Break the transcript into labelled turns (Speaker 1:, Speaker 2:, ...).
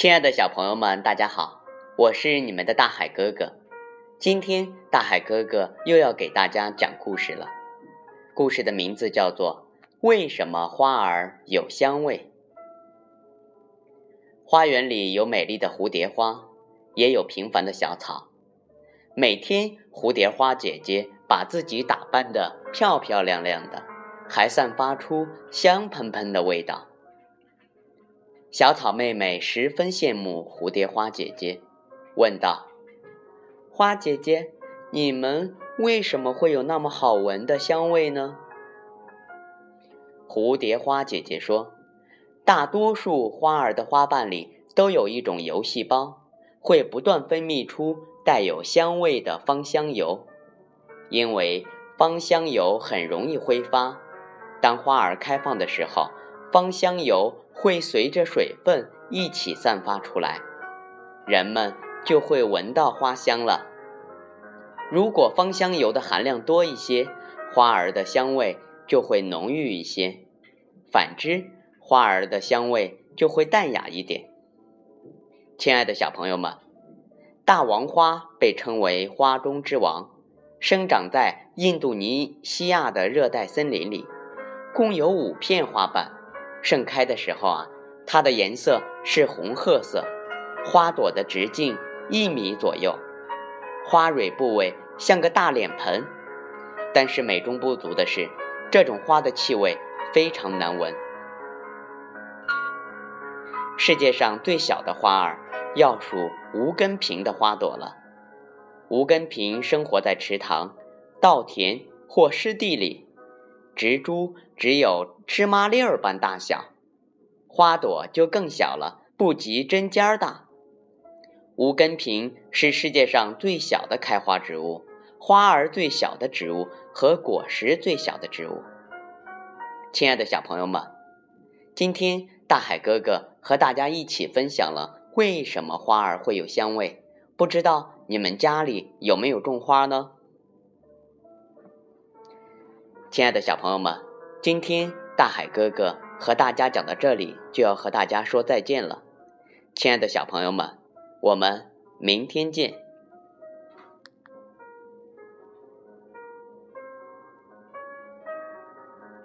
Speaker 1: 亲爱的小朋友们，大家好，我是你们的大海哥哥。今天大海哥哥又要给大家讲故事了。故事的名字叫做《为什么花儿有香味》。花园里有美丽的蝴蝶花，也有平凡的小草。每天，蝴蝶花姐姐把自己打扮得漂漂亮亮的，还散发出香喷喷的味道。小草妹妹十分羡慕蝴蝶花姐姐，问道：“花姐姐，你们为什么会有那么好闻的香味呢？”蝴蝶花姐姐说：“大多数花儿的花瓣里都有一种油细胞，会不断分泌出带有香味的芳香油。因为芳香油很容易挥发，当花儿开放的时候，芳香油。”会随着水分一起散发出来，人们就会闻到花香了。如果芳香油的含量多一些，花儿的香味就会浓郁一些；反之，花儿的香味就会淡雅一点。亲爱的小朋友们，大王花被称为花中之王，生长在印度尼西亚的热带森林里，共有五片花瓣。盛开的时候啊，它的颜色是红褐色，花朵的直径一米左右，花蕊部位像个大脸盆。但是美中不足的是，这种花的气味非常难闻。世界上最小的花儿要数无根萍的花朵了。无根萍生活在池塘、稻田或湿地里。植株只有芝麻粒儿般大小，花朵就更小了，不及针尖儿大。无根萍是世界上最小的开花植物，花儿最小的植物和果实最小的植物。亲爱的小朋友们，今天大海哥哥和大家一起分享了为什么花儿会有香味。不知道你们家里有没有种花呢？亲爱的小朋友们，今天大海哥哥和大家讲到这里，就要和大家说再见了。亲爱的小朋友们，我们明天见。